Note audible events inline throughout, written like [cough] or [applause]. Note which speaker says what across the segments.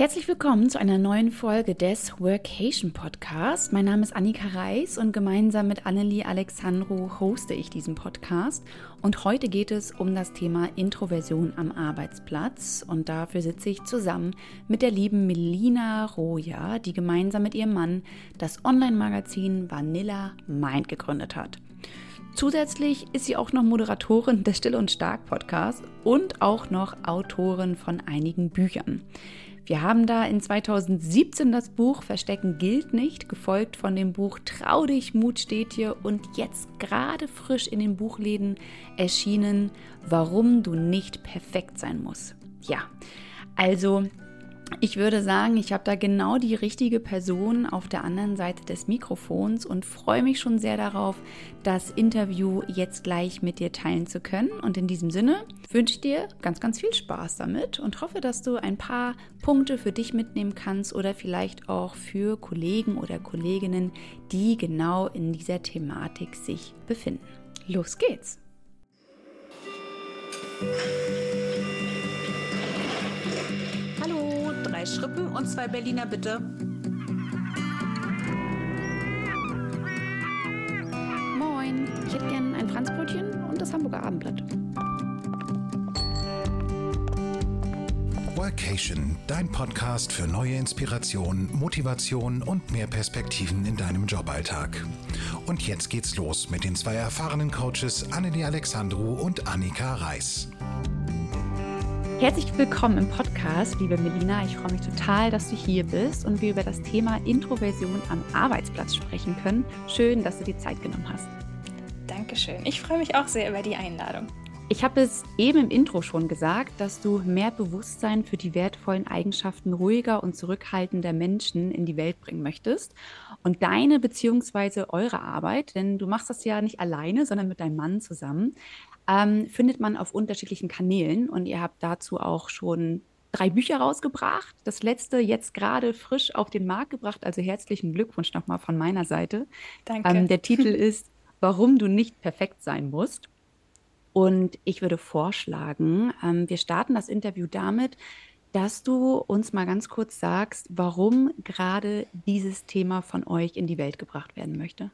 Speaker 1: Herzlich willkommen zu einer neuen Folge des Workation Podcast. Mein Name ist Annika Reis und gemeinsam mit Annelie Alexandro hoste ich diesen Podcast. Und heute geht es um das Thema Introversion am Arbeitsplatz. Und dafür sitze ich zusammen mit der lieben Melina Roja, die gemeinsam mit ihrem Mann das Online-Magazin Vanilla Mind gegründet hat. Zusätzlich ist sie auch noch Moderatorin des Still und Stark Podcasts und auch noch Autorin von einigen Büchern. Wir haben da in 2017 das Buch Verstecken gilt nicht, gefolgt von dem Buch Trau dich, Mut steht dir und jetzt gerade frisch in den Buchläden erschienen, Warum du nicht perfekt sein musst. Ja, also ich würde sagen, ich habe da genau die richtige Person auf der anderen Seite des Mikrofons und freue mich schon sehr darauf, das Interview jetzt gleich mit dir teilen zu können. Und in diesem Sinne wünsche ich dir ganz, ganz viel Spaß damit und hoffe, dass du ein paar Punkte für dich mitnehmen kannst oder vielleicht auch für Kollegen oder Kolleginnen, die genau in dieser Thematik sich befinden. Los geht's!
Speaker 2: Drei Schrippen und zwei Berliner bitte.
Speaker 1: Moin, ich hätte gern ein Franzbrötchen und das Hamburger Abendblatt.
Speaker 3: Workation, dein Podcast für neue Inspiration, Motivation und mehr Perspektiven in deinem Joballtag. Und jetzt geht's los mit den zwei erfahrenen Coaches Annelie Alexandru und Annika Reis.
Speaker 1: Herzlich willkommen im Podcast, liebe Melina. Ich freue mich total, dass du hier bist und wir über das Thema Introversion am Arbeitsplatz sprechen können. Schön, dass du dir Zeit genommen hast.
Speaker 2: Dankeschön. Ich freue mich auch sehr über die Einladung.
Speaker 1: Ich habe es eben im Intro schon gesagt, dass du mehr Bewusstsein für die wertvollen Eigenschaften ruhiger und zurückhaltender Menschen in die Welt bringen möchtest. Und deine bzw. eure Arbeit, denn du machst das ja nicht alleine, sondern mit deinem Mann zusammen, ähm, findet man auf unterschiedlichen Kanälen und ihr habt dazu auch schon drei Bücher rausgebracht. Das letzte jetzt gerade frisch auf den Markt gebracht. Also herzlichen Glückwunsch nochmal von meiner Seite.
Speaker 2: Danke.
Speaker 1: Ähm, der [laughs] Titel ist Warum du nicht perfekt sein musst. Und ich würde vorschlagen, ähm, wir starten das Interview damit, dass du uns mal ganz kurz sagst, warum gerade dieses Thema von euch in die Welt gebracht werden möchte.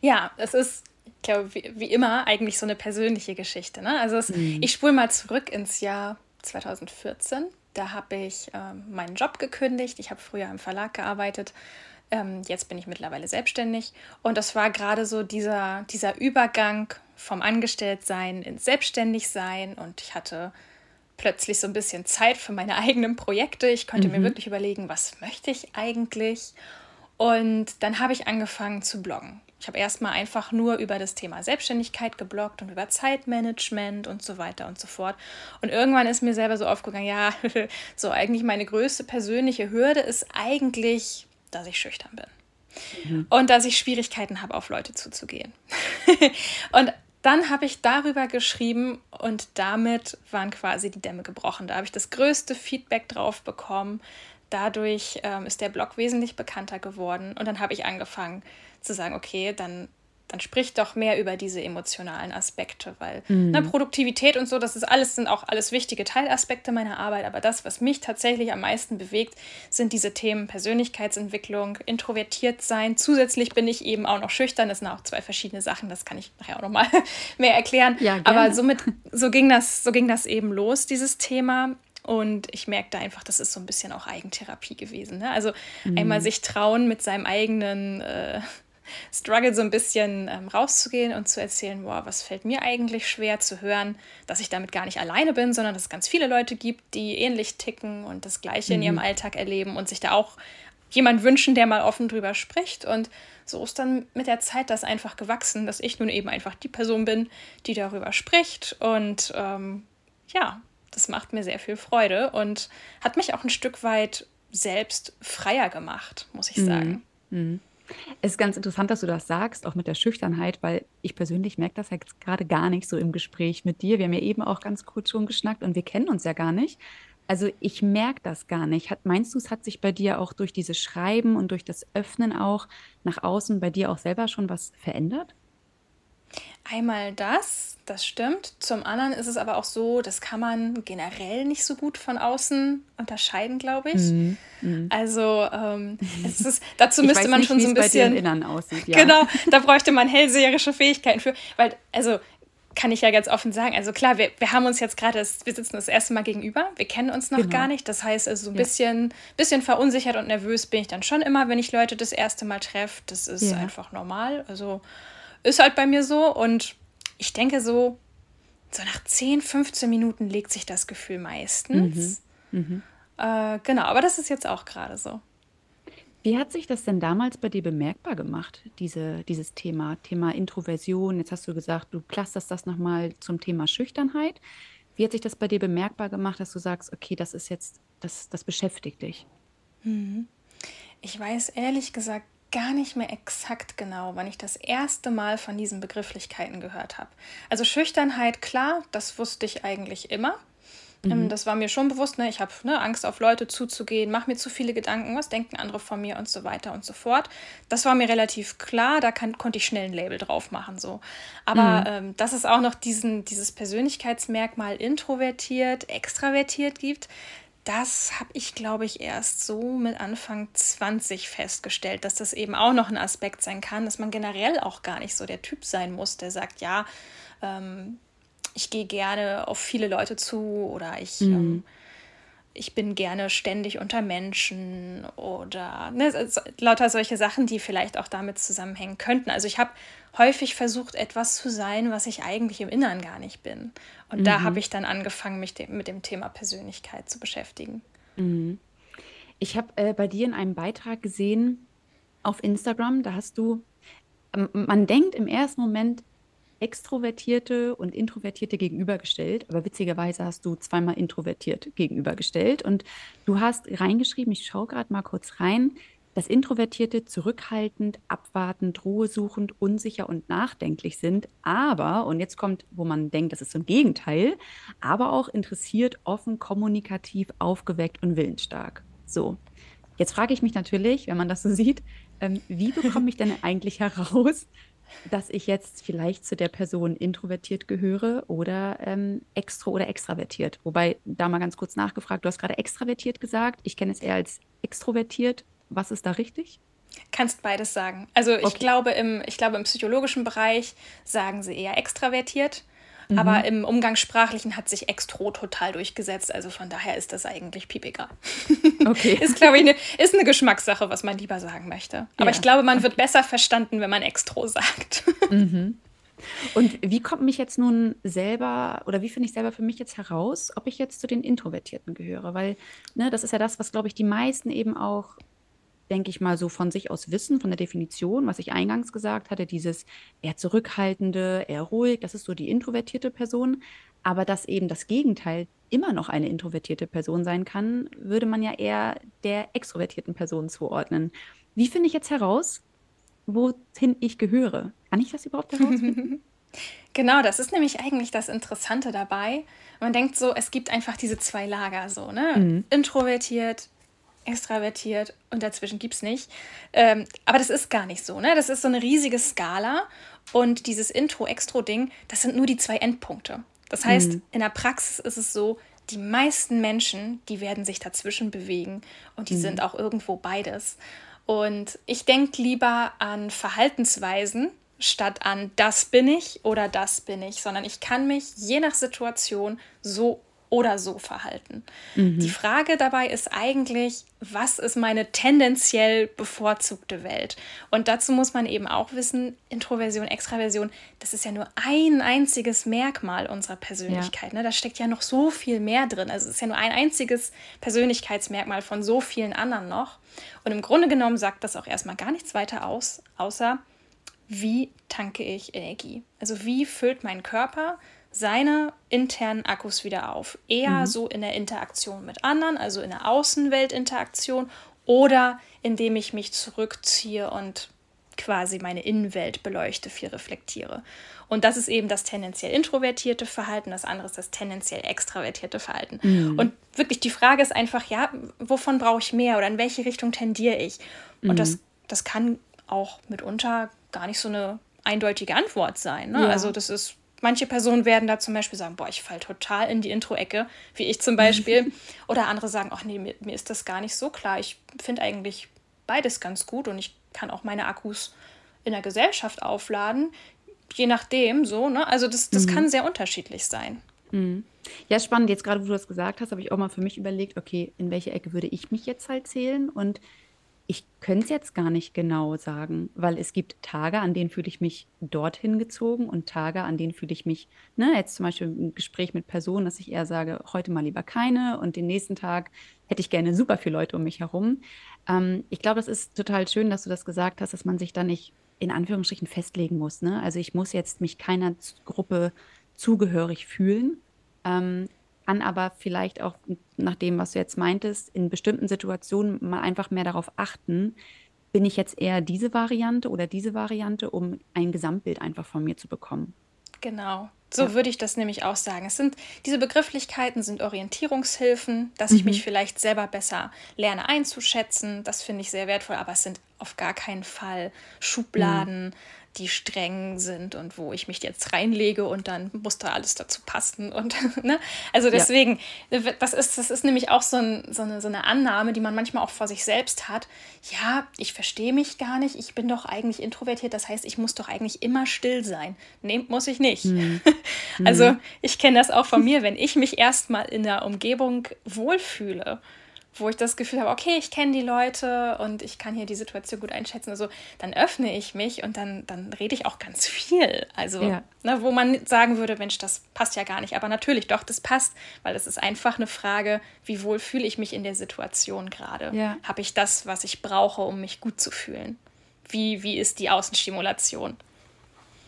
Speaker 2: Ja, es ist ich glaube, wie, wie, immer eigentlich so eine persönliche Geschichte. Ne? Also es, mhm. ich spule mal zurück ins Jahr 2014. Da habe ich ähm, meinen Job gekündigt. Ich habe früher im Verlag gearbeitet. Ähm, jetzt bin ich mittlerweile selbstständig. Und das war gerade so dieser, dieser Übergang vom Angestelltsein ins Selbstständigsein. Und ich hatte plötzlich so ein bisschen Zeit für meine eigenen Projekte. Ich konnte mhm. mir wirklich überlegen, was möchte ich eigentlich? Und dann habe ich angefangen zu bloggen. Ich habe erstmal einfach nur über das Thema Selbstständigkeit gebloggt und über Zeitmanagement und so weiter und so fort. Und irgendwann ist mir selber so aufgegangen, ja, [laughs] so eigentlich meine größte persönliche Hürde ist eigentlich, dass ich schüchtern bin. Mhm. Und dass ich Schwierigkeiten habe, auf Leute zuzugehen. [laughs] und dann habe ich darüber geschrieben und damit waren quasi die Dämme gebrochen. Da habe ich das größte Feedback drauf bekommen. Dadurch ähm, ist der Blog wesentlich bekannter geworden und dann habe ich angefangen, zu sagen, okay, dann, dann sprich doch mehr über diese emotionalen Aspekte, weil mhm. ne, Produktivität und so, das ist alles, sind auch alles wichtige Teilaspekte meiner Arbeit, aber das, was mich tatsächlich am meisten bewegt, sind diese Themen Persönlichkeitsentwicklung, introvertiert sein. Zusätzlich bin ich eben auch noch schüchtern, das sind auch zwei verschiedene Sachen, das kann ich nachher auch nochmal [laughs] mehr erklären. Ja, aber somit, [laughs] so ging das, so ging das eben los, dieses Thema. Und ich merkte einfach, das ist so ein bisschen auch Eigentherapie gewesen. Ne? Also mhm. einmal sich trauen, mit seinem eigenen äh, struggle so ein bisschen ähm, rauszugehen und zu erzählen, boah, was fällt mir eigentlich schwer zu hören, dass ich damit gar nicht alleine bin, sondern dass es ganz viele Leute gibt, die ähnlich ticken und das Gleiche mhm. in ihrem Alltag erleben und sich da auch jemand wünschen, der mal offen drüber spricht. Und so ist dann mit der Zeit das einfach gewachsen, dass ich nun eben einfach die Person bin, die darüber spricht. Und ähm, ja, das macht mir sehr viel Freude und hat mich auch ein Stück weit selbst freier gemacht, muss ich mhm. sagen.
Speaker 1: Mhm. Es ist ganz interessant, dass du das sagst, auch mit der Schüchternheit, weil ich persönlich merke das jetzt gerade gar nicht so im Gespräch mit dir. Wir haben ja eben auch ganz kurz schon geschnackt und wir kennen uns ja gar nicht. Also ich merke das gar nicht. Hat, meinst du, es hat sich bei dir auch durch dieses Schreiben und durch das Öffnen auch nach außen bei dir auch selber schon was verändert?
Speaker 2: Einmal das, das stimmt. Zum anderen ist es aber auch so, das kann man generell nicht so gut von außen unterscheiden, glaube ich. Mhm. Mhm. Also ähm, [laughs] es ist, dazu ich müsste man nicht, schon so ein bisschen. Bei Innern aussieht, ja. Genau, [laughs] da bräuchte man hellseherische Fähigkeiten für. Weil, also kann ich ja ganz offen sagen. Also klar, wir, wir haben uns jetzt gerade, wir sitzen das erste Mal gegenüber, wir kennen uns noch genau. gar nicht. Das heißt, also so ein ja. bisschen, bisschen verunsichert und nervös bin ich dann schon immer, wenn ich Leute das erste Mal treffe. Das ist ja. einfach normal. Also ist halt bei mir so. Und ich denke so, so nach 10, 15 Minuten legt sich das Gefühl meistens. Mhm. Mhm. Äh, genau, aber das ist jetzt auch gerade so.
Speaker 1: Wie hat sich das denn damals bei dir bemerkbar gemacht, diese, dieses Thema, Thema Introversion? Jetzt hast du gesagt, du clusterst das nochmal zum Thema Schüchternheit. Wie hat sich das bei dir bemerkbar gemacht, dass du sagst, okay, das ist jetzt, das, das beschäftigt dich?
Speaker 2: Mhm. Ich weiß ehrlich gesagt gar nicht mehr exakt genau, wann ich das erste Mal von diesen Begrifflichkeiten gehört habe. Also Schüchternheit, klar, das wusste ich eigentlich immer. Ähm, mhm. Das war mir schon bewusst, ne? ich habe ne, Angst auf Leute zuzugehen, mache mir zu viele Gedanken, was denken andere von mir und so weiter und so fort. Das war mir relativ klar, da kann, konnte ich schnell ein Label drauf machen. So. Aber mhm. ähm, dass es auch noch diesen, dieses Persönlichkeitsmerkmal introvertiert, extravertiert gibt, das habe ich, glaube ich, erst so mit Anfang 20 festgestellt, dass das eben auch noch ein Aspekt sein kann, dass man generell auch gar nicht so der Typ sein muss, der sagt, ja, ähm, ich gehe gerne auf viele Leute zu oder ich, mhm. ähm, ich bin gerne ständig unter Menschen oder ne, lauter solche Sachen, die vielleicht auch damit zusammenhängen könnten. Also ich habe häufig versucht, etwas zu sein, was ich eigentlich im Inneren gar nicht bin. Und mhm. da habe ich dann angefangen, mich de mit dem Thema Persönlichkeit zu beschäftigen.
Speaker 1: Mhm. Ich habe äh, bei dir in einem Beitrag gesehen auf Instagram, da hast du, man denkt im ersten Moment, Extrovertierte und Introvertierte gegenübergestellt, aber witzigerweise hast du zweimal introvertiert gegenübergestellt und du hast reingeschrieben, ich schaue gerade mal kurz rein, dass Introvertierte zurückhaltend, abwartend, ruhesuchend, unsicher und nachdenklich sind, aber, und jetzt kommt, wo man denkt, das ist so ein Gegenteil, aber auch interessiert, offen, kommunikativ, aufgeweckt und willensstark. So, jetzt frage ich mich natürlich, wenn man das so [laughs] sieht, ähm, wie bekomme ich denn eigentlich heraus, dass ich jetzt vielleicht zu der Person introvertiert gehöre oder ähm, extro oder extravertiert. Wobei, da mal ganz kurz nachgefragt, du hast gerade extravertiert gesagt. Ich kenne es eher als extrovertiert. Was ist da richtig?
Speaker 2: Kannst beides sagen. Also ich, okay. glaube im, ich glaube, im psychologischen Bereich sagen sie eher extravertiert. Mhm. Aber im Umgangssprachlichen hat sich Extro total durchgesetzt. Also von daher ist das eigentlich piepiger. [laughs] Okay. ist, glaube ich, eine, ist eine Geschmackssache, was man lieber sagen möchte. Aber ja. ich glaube, man okay. wird besser verstanden, wenn man Extro sagt. [laughs]
Speaker 1: Mhm. Und wie kommt mich jetzt nun selber oder wie finde ich selber für mich jetzt heraus, ob ich jetzt zu den Introvertierten gehöre? Weil ne, das ist ja das, was, glaube ich, die meisten eben auch denke ich mal, so von sich aus wissen, von der Definition, was ich eingangs gesagt hatte, dieses eher zurückhaltende, eher ruhig, das ist so die introvertierte Person. Aber dass eben das Gegenteil immer noch eine introvertierte Person sein kann, würde man ja eher der extrovertierten Person zuordnen. Wie finde ich jetzt heraus, wohin ich gehöre? Kann ich das überhaupt herausfinden? [laughs]
Speaker 2: Genau, das ist nämlich eigentlich das Interessante dabei. Man denkt so, es gibt einfach diese zwei Lager so, ne? Mhm. Introvertiert, extravertiert und dazwischen gibt es nicht. Ähm, aber das ist gar nicht so, ne? Das ist so eine riesige Skala und dieses Intro-Extro-Ding, das sind nur die zwei Endpunkte. Das heißt, mhm. in der Praxis ist es so, die meisten Menschen, die werden sich dazwischen bewegen und die mhm. sind auch irgendwo beides. Und ich denke lieber an Verhaltensweisen statt an das bin ich oder das bin ich, sondern ich kann mich je nach Situation so oder so verhalten. Mhm. Die Frage dabei ist eigentlich, was ist meine tendenziell bevorzugte Welt? Und dazu muss man eben auch wissen, Introversion, Extraversion, das ist ja nur ein einziges Merkmal unserer Persönlichkeit. Ja. Ne? Da steckt ja noch so viel mehr drin. Also es ist ja nur ein einziges Persönlichkeitsmerkmal von so vielen anderen noch. Und im Grunde genommen sagt das auch erstmal gar nichts weiter aus, außer wie tanke ich Energie? Also wie füllt mein Körper seine internen Akkus wieder auf. Eher mhm. so in der Interaktion mit anderen, also in der Außenweltinteraktion oder indem ich mich zurückziehe und quasi meine Innenwelt beleuchte, viel reflektiere. Und das ist eben das tendenziell introvertierte Verhalten, das andere ist das tendenziell extravertierte Verhalten. Mhm. Und wirklich die Frage ist einfach, ja, wovon brauche ich mehr oder in welche Richtung tendiere ich? Und mhm. das, das kann auch mitunter gar nicht so eine eindeutige Antwort sein. Ne? Ja. Also das ist Manche Personen werden da zum Beispiel sagen, boah, ich falle total in die Intro-Ecke, wie ich zum Beispiel. [laughs] Oder andere sagen, ach nee, mir, mir ist das gar nicht so klar. Ich finde eigentlich beides ganz gut und ich kann auch meine Akkus in der Gesellschaft aufladen. Je nachdem, so, ne? Also das, das mhm. kann sehr unterschiedlich sein.
Speaker 1: Mhm. Ja, spannend. Jetzt gerade, wo du das gesagt hast, habe ich auch mal für mich überlegt, okay, in welche Ecke würde ich mich jetzt halt zählen? Und ich könnte es jetzt gar nicht genau sagen, weil es gibt Tage, an denen fühle ich mich dorthin gezogen und Tage, an denen fühle ich mich, ne, jetzt zum Beispiel im Gespräch mit Personen, dass ich eher sage, heute mal lieber keine und den nächsten Tag hätte ich gerne super viele Leute um mich herum. Ähm, ich glaube, das ist total schön, dass du das gesagt hast, dass man sich da nicht in Anführungsstrichen festlegen muss. Ne? Also ich muss jetzt mich keiner Gruppe zugehörig fühlen. Ähm, kann aber vielleicht auch nach dem, was du jetzt meintest, in bestimmten Situationen mal einfach mehr darauf achten, bin ich jetzt eher diese Variante oder diese Variante, um ein Gesamtbild einfach von mir zu bekommen.
Speaker 2: Genau. So ja. würde ich das nämlich auch sagen. Es sind diese Begrifflichkeiten sind Orientierungshilfen, dass mhm. ich mich vielleicht selber besser lerne einzuschätzen. Das finde ich sehr wertvoll, aber es sind auf gar keinen Fall Schubladen, mhm die streng sind und wo ich mich jetzt reinlege und dann muss da alles dazu passen. Und, [laughs] ne? Also deswegen, ja. das, ist, das ist nämlich auch so, ein, so, eine, so eine Annahme, die man manchmal auch vor sich selbst hat. Ja, ich verstehe mich gar nicht, ich bin doch eigentlich introvertiert, das heißt, ich muss doch eigentlich immer still sein. Nee, muss ich nicht. Mhm. [laughs] Also mhm. ich kenne das auch von mir, wenn ich mich erstmal in der Umgebung wohlfühle wo ich das Gefühl habe, okay, ich kenne die Leute und ich kann hier die Situation gut einschätzen, also dann öffne ich mich und dann, dann rede ich auch ganz viel. Also, ja. ne, wo man sagen würde, Mensch, das passt ja gar nicht. Aber natürlich, doch, das passt, weil es ist einfach eine Frage, wie wohl fühle ich mich in der Situation gerade? Ja. Habe ich das, was ich brauche, um mich gut zu fühlen? Wie, wie ist die Außenstimulation?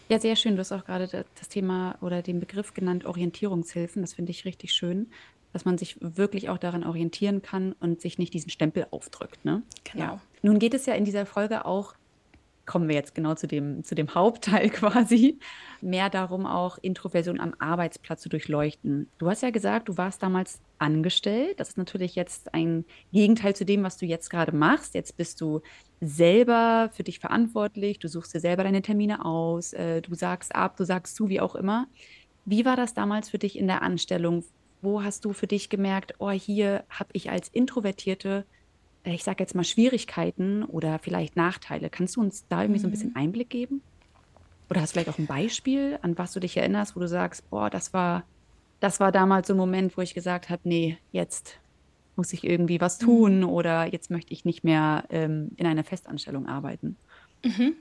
Speaker 1: Ja, sehr schön. Du hast auch gerade das Thema oder den Begriff genannt, Orientierungshilfen. Das finde ich richtig schön, dass man sich wirklich auch daran orientieren kann und sich nicht diesen Stempel aufdrückt. Ne? Genau. Ja. Nun geht es ja in dieser Folge auch, kommen wir jetzt genau zu dem, zu dem Hauptteil [laughs] quasi, mehr darum, auch Introversion am Arbeitsplatz zu durchleuchten. Du hast ja gesagt, du warst damals angestellt. Das ist natürlich jetzt ein Gegenteil zu dem, was du jetzt gerade machst. Jetzt bist du selber für dich verantwortlich, du suchst dir selber deine Termine aus, äh, du sagst ab, du sagst zu, wie auch immer. Wie war das damals für dich in der Anstellung? Wo hast du für dich gemerkt, oh, hier habe ich als Introvertierte, äh, ich sage jetzt mal Schwierigkeiten oder vielleicht Nachteile. Kannst du uns da irgendwie mhm. so ein bisschen mhm. Einblick geben? Oder hast du vielleicht auch ein Beispiel, an was du dich erinnerst, wo du sagst, boah, das war, das war damals so ein Moment, wo ich gesagt habe, nee, jetzt muss ich irgendwie was tun mhm. oder jetzt möchte ich nicht mehr ähm, in einer Festanstellung arbeiten.
Speaker 2: Mhm.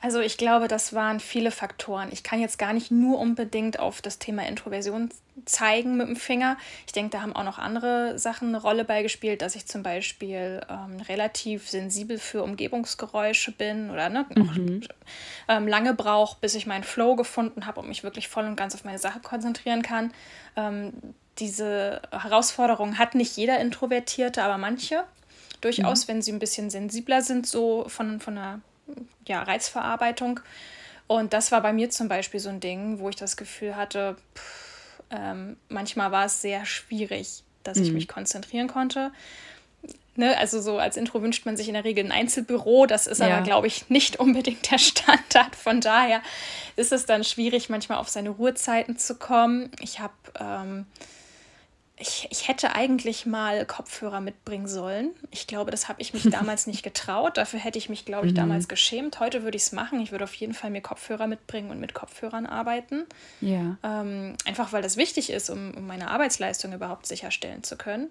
Speaker 2: Also ich glaube, das waren viele Faktoren. Ich kann jetzt gar nicht nur unbedingt auf das Thema Introversion zeigen mit dem Finger. Ich denke, da haben auch noch andere Sachen eine Rolle beigespielt, dass ich zum Beispiel ähm, relativ sensibel für Umgebungsgeräusche bin oder ne, mhm. ähm, lange brauche, bis ich meinen Flow gefunden habe und mich wirklich voll und ganz auf meine Sache konzentrieren kann. Ähm, diese Herausforderung hat nicht jeder Introvertierte, aber manche durchaus, mhm. wenn sie ein bisschen sensibler sind, so von, von einer ja, Reizverarbeitung. Und das war bei mir zum Beispiel so ein Ding, wo ich das Gefühl hatte, pff, ähm, manchmal war es sehr schwierig, dass mhm. ich mich konzentrieren konnte. Ne, also so als Intro wünscht man sich in der Regel ein Einzelbüro. Das ist ja. aber, glaube ich, nicht [laughs] unbedingt der Standard. Von daher ist es dann schwierig, manchmal auf seine Ruhezeiten zu kommen. Ich habe ähm, ich, ich hätte eigentlich mal Kopfhörer mitbringen sollen. Ich glaube, das habe ich mich [laughs] damals nicht getraut. Dafür hätte ich mich, glaube ich, mhm. damals geschämt. Heute würde ich es machen. Ich würde auf jeden Fall mir Kopfhörer mitbringen und mit Kopfhörern arbeiten. Ja. Ähm, einfach weil das wichtig ist, um, um meine Arbeitsleistung überhaupt sicherstellen zu können.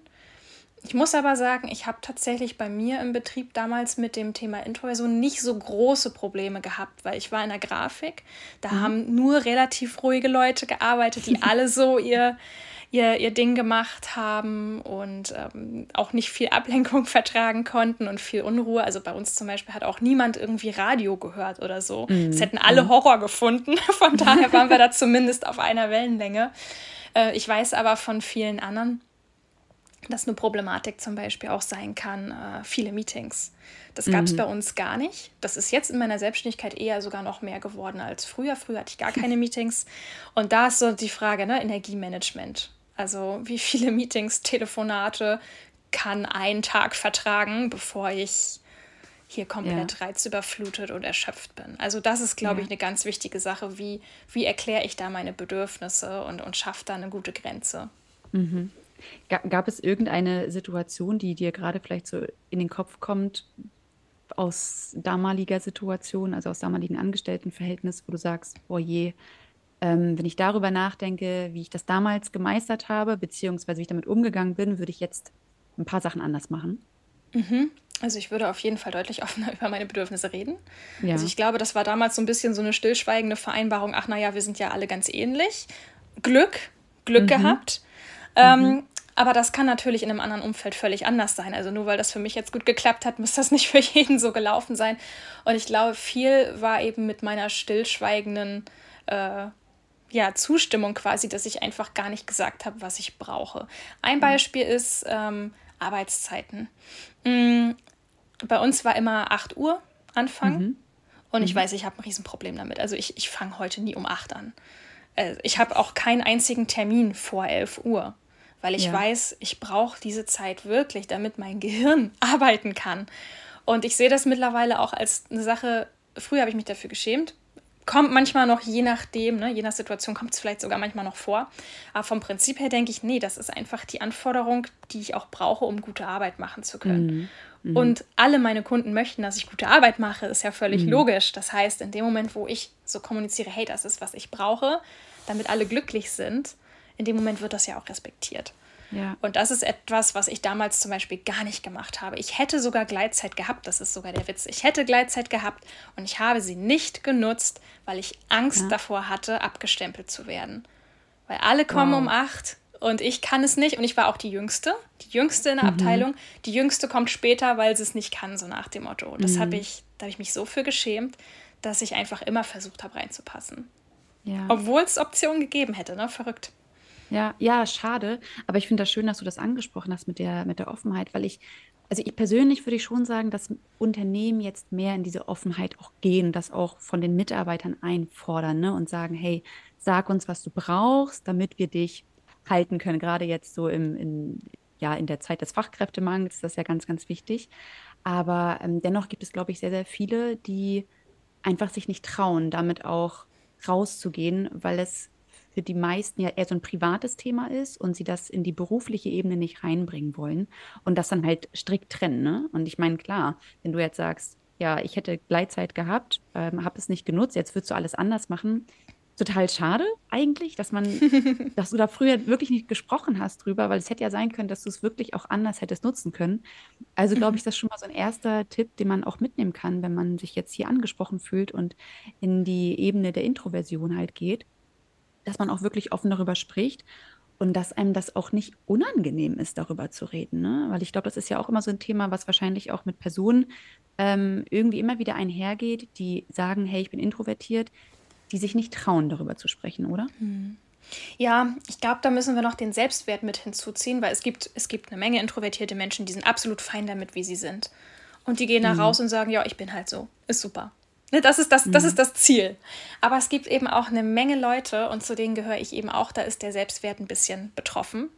Speaker 2: Ich muss aber sagen, ich habe tatsächlich bei mir im Betrieb damals mit dem Thema Introversion nicht so große Probleme gehabt, weil ich war in der Grafik. Da mhm. haben nur relativ ruhige Leute gearbeitet, die [laughs] alle so ihr ihr, ihr Ding gemacht haben und ähm, auch nicht viel Ablenkung [laughs] vertragen konnten und viel Unruhe. Also bei uns zum Beispiel hat auch niemand irgendwie Radio gehört oder so. Mhm. Es hätten alle mhm. Horror gefunden. [laughs] Von daher waren wir da [laughs] zumindest auf einer Wellenlänge. Äh, ich weiß aber von vielen anderen, dass eine Problematik zum Beispiel auch sein kann, äh, viele Meetings. Das gab es mhm. bei uns gar nicht. Das ist jetzt in meiner Selbstständigkeit eher sogar noch mehr geworden als früher. Früher hatte ich gar keine Meetings. Und da ist so die Frage, ne, Energiemanagement. Also wie viele Meetings, Telefonate kann ein Tag vertragen, bevor ich hier komplett ja. reizüberflutet und erschöpft bin. Also das ist, glaube ja. ich, eine ganz wichtige Sache. Wie, wie erkläre ich da meine Bedürfnisse und, und schaffe da eine gute Grenze?
Speaker 1: Mhm. Gab es irgendeine Situation, die dir gerade vielleicht so in den Kopf kommt, aus damaliger Situation, also aus damaligen Angestelltenverhältnis, wo du sagst, oh je, ähm, wenn ich darüber nachdenke, wie ich das damals gemeistert habe, beziehungsweise wie ich damit umgegangen bin, würde ich jetzt ein paar Sachen anders machen?
Speaker 2: Mhm. Also ich würde auf jeden Fall deutlich [laughs] offener über meine Bedürfnisse reden. Ja. Also ich glaube, das war damals so ein bisschen so eine stillschweigende Vereinbarung, ach naja, wir sind ja alle ganz ähnlich. Glück, Glück mhm. gehabt. Ähm, mhm. aber das kann natürlich in einem anderen Umfeld völlig anders sein. Also nur weil das für mich jetzt gut geklappt hat, [laughs] muss das nicht für jeden so gelaufen sein. Und ich glaube, viel war eben mit meiner stillschweigenden äh, ja, Zustimmung quasi, dass ich einfach gar nicht gesagt habe, was ich brauche. Ein mhm. Beispiel ist ähm, Arbeitszeiten. Mhm. Bei uns war immer 8 Uhr Anfang. Mhm. Und ich mhm. weiß, ich habe ein Riesenproblem damit. Also ich, ich fange heute nie um 8 an. Äh, ich habe auch keinen einzigen Termin vor 11 Uhr, weil ich ja. weiß, ich brauche diese Zeit wirklich, damit mein [laughs] Gehirn arbeiten kann. Und ich sehe das mittlerweile auch als eine Sache, früher habe ich mich dafür geschämt, kommt manchmal noch, je nachdem, ne, je nach Situation kommt es vielleicht sogar manchmal noch vor. Aber vom Prinzip her denke ich, nee, das ist einfach die Anforderung, die ich auch brauche, um gute Arbeit machen zu können. Mhm. Mhm. Und alle meine Kunden möchten, dass ich gute Arbeit mache, ist ja völlig mhm. logisch. Das heißt, in dem Moment, wo ich so kommuniziere, hey, das ist, was ich brauche, damit alle glücklich sind, in dem Moment wird das ja auch respektiert. Ja. Und das ist etwas, was ich damals zum Beispiel gar nicht gemacht habe. Ich hätte sogar Gleitzeit gehabt, das ist sogar der Witz. Ich hätte Gleitzeit gehabt und ich habe sie nicht genutzt, weil ich Angst ja. davor hatte, abgestempelt zu werden. Weil alle kommen wow. um acht und ich kann es nicht. Und ich war auch die Jüngste, die Jüngste in der mhm. Abteilung. Die Jüngste kommt später, weil sie es nicht kann, so nach dem Motto. Das mhm. habe ich, da habe ich mich so für geschämt, dass ich einfach immer versucht habe, reinzupassen. Ja. Obwohl es Optionen gegeben hätte, ne? Verrückt.
Speaker 1: Ja, ja, schade. Aber ich finde das schön, dass du das angesprochen hast mit der, mit der Offenheit, weil ich, also ich persönlich würde ich schon sagen, dass Unternehmen jetzt mehr in diese Offenheit auch gehen, das auch von den Mitarbeitern einfordern ne? und sagen, hey, sag uns, was du brauchst, damit wir dich halten können. Gerade jetzt so im, in, ja, in der Zeit des Fachkräftemangels ist das ja ganz, ganz wichtig. Aber ähm, dennoch gibt es, glaube ich, sehr, sehr viele, die einfach sich nicht trauen, damit auch rauszugehen, weil es für die meisten ja eher so ein privates Thema ist und sie das in die berufliche Ebene nicht reinbringen wollen und das dann halt strikt trennen. Ne? Und ich meine, klar, wenn du jetzt sagst, ja, ich hätte Gleitzeit gehabt, ähm, habe es nicht genutzt, jetzt würdest du alles anders machen. Total schade eigentlich, dass man, [laughs] dass du da früher wirklich nicht gesprochen hast drüber, weil es hätte ja sein können, dass du es wirklich auch anders hättest nutzen können. Also glaube [laughs] ich, das ist schon mal so ein erster Tipp, den man auch mitnehmen kann, wenn man sich jetzt hier angesprochen fühlt und in die Ebene der Introversion halt geht dass man auch wirklich offen darüber spricht und dass einem das auch nicht unangenehm ist, darüber zu reden. Ne? Weil ich glaube, das ist ja auch immer so ein Thema, was wahrscheinlich auch mit Personen ähm, irgendwie immer wieder einhergeht, die sagen, hey, ich bin introvertiert, die sich nicht trauen, darüber zu sprechen, oder? Hm.
Speaker 2: Ja, ich glaube, da müssen wir noch den Selbstwert mit hinzuziehen, weil es gibt, es gibt eine Menge introvertierte Menschen, die sind absolut fein damit, wie sie sind. Und die gehen da mhm. raus und sagen, ja, ich bin halt so, ist super. Ne, das ist das, das ist mhm. das Ziel. Aber es gibt eben auch eine Menge Leute, und zu denen gehöre ich eben auch, da ist der Selbstwert ein bisschen betroffen.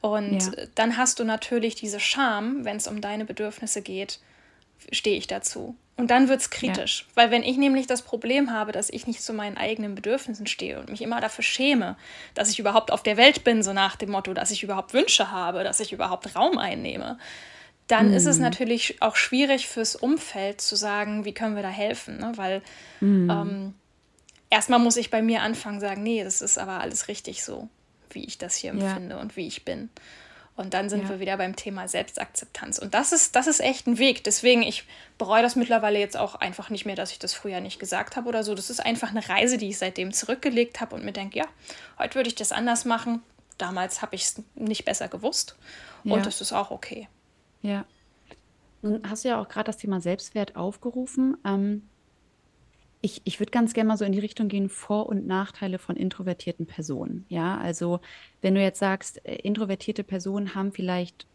Speaker 2: Und ja. dann hast du natürlich diese Scham, wenn es um deine Bedürfnisse geht, stehe ich dazu. Und dann wird es kritisch. Ja. Weil wenn ich nämlich das Problem habe, dass ich nicht zu meinen eigenen Bedürfnissen stehe und mich immer dafür schäme, dass ich überhaupt auf der Welt bin, so nach dem Motto, dass ich überhaupt Wünsche habe, dass ich überhaupt Raum einnehme, dann mm. ist es mhm. natürlich auch schwierig fürs Umfeld zu sagen, wie können wir da helfen, ne? weil mm. ähm, erstmal muss ich bei mir anfangen, sagen, nee, das ist aber alles richtig so, wie ich das hier empfinde ja. und wie ich bin. Und dann sind ja. wir wieder beim Thema Selbstakzeptanz. Und das ist, das ist echt ein Weg. Deswegen, ich bereue das mittlerweile jetzt auch einfach nicht mehr, dass ich das früher nicht gesagt habe oder so. Das ist einfach eine Reise, die ich seitdem zurückgelegt habe und mir denke, ja, heute würde ich das anders machen. Damals habe ich es nicht besser gewusst. Ja. Und das ist auch okay.
Speaker 1: Ja. Nun hast du ja auch gerade das Thema Selbstwert aufgerufen. Ähm, ich ich würde ganz gerne mal so in die Richtung gehen, Vor- und Nachteile von introvertierten Personen. Ja, also wenn du jetzt sagst, äh, introvertierte Personen haben vielleicht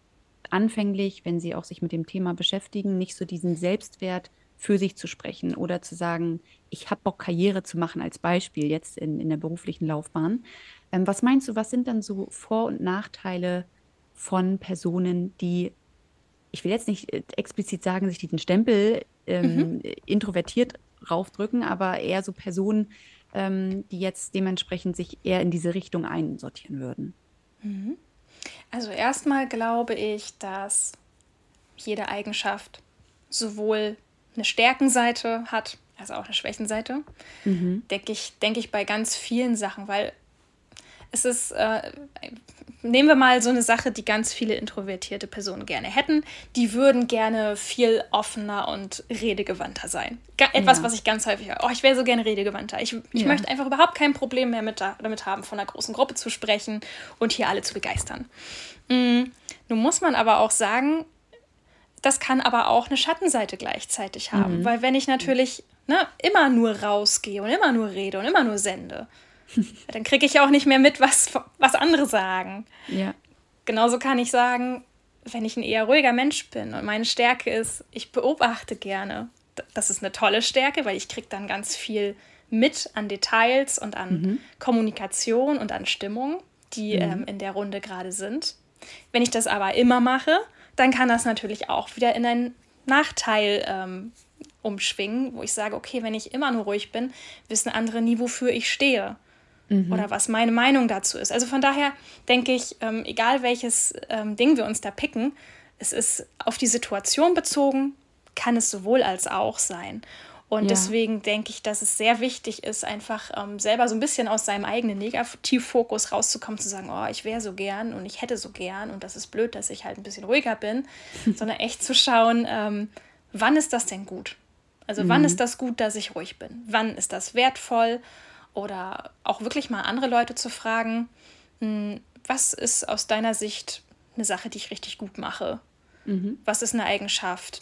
Speaker 1: anfänglich, wenn sie auch sich mit dem Thema beschäftigen, nicht so diesen Selbstwert für sich zu sprechen oder zu sagen, ich habe Bock, Karriere zu machen, als Beispiel jetzt in, in der beruflichen Laufbahn. Ähm, was meinst du, was sind dann so Vor- und Nachteile von Personen, die ich will jetzt nicht äh, explizit sagen, sich diesen Stempel ähm, mhm. introvertiert raufdrücken, aber eher so Personen, ähm, die jetzt dementsprechend sich eher in diese Richtung einsortieren würden?
Speaker 2: Mhm. Also erstmal glaube ich, dass jede Eigenschaft sowohl eine Stärkenseite hat, als auch eine Schwächenseite. Mhm. Denke ich, denk ich bei ganz vielen Sachen, weil es ist, äh, nehmen wir mal so eine Sache, die ganz viele introvertierte Personen gerne hätten. Die würden gerne viel offener und redegewandter sein. Etwas, ja. was ich ganz häufig höre. Oh, ich wäre so gerne redegewandter. Ich, ich ja. möchte einfach überhaupt kein Problem mehr mit, damit haben, von einer großen Gruppe zu sprechen und hier alle zu begeistern. Mhm. Nun muss man aber auch sagen, das kann aber auch eine Schattenseite gleichzeitig haben. Mhm. Weil wenn ich natürlich ne, immer nur rausgehe und immer nur rede und immer nur sende, [laughs] dann kriege ich auch nicht mehr mit, was, was andere sagen. Ja. Genauso kann ich sagen, wenn ich ein eher ruhiger Mensch bin und meine Stärke ist, ich beobachte gerne. Das ist eine tolle Stärke, weil ich kriege dann ganz viel mit an Details und an mhm. Kommunikation und an Stimmung, die mhm. ähm, in der Runde gerade sind. Wenn ich das aber immer mache, dann kann das natürlich auch wieder in einen Nachteil ähm, umschwingen, wo ich sage, okay, wenn ich immer nur ruhig bin, wissen andere nie, wofür ich stehe mhm. oder was meine Meinung dazu ist. Also von daher denke ich, ähm, egal welches ähm, Ding wir uns da picken, es ist auf die Situation bezogen, kann es sowohl als auch sein. Und ja. deswegen denke ich, dass es sehr wichtig ist, einfach ähm, selber so ein bisschen aus seinem eigenen Negativfokus rauszukommen, zu sagen, oh, ich wäre so gern und ich hätte so gern und das ist blöd, dass ich halt ein bisschen ruhiger bin, [laughs] sondern echt zu schauen, ähm, wann ist das denn gut? Also mhm. wann ist das gut, dass ich ruhig bin? Wann ist das wertvoll? Oder auch wirklich mal andere Leute zu fragen, hm, was ist aus deiner Sicht eine Sache, die ich richtig gut mache? Mhm. Was ist eine Eigenschaft,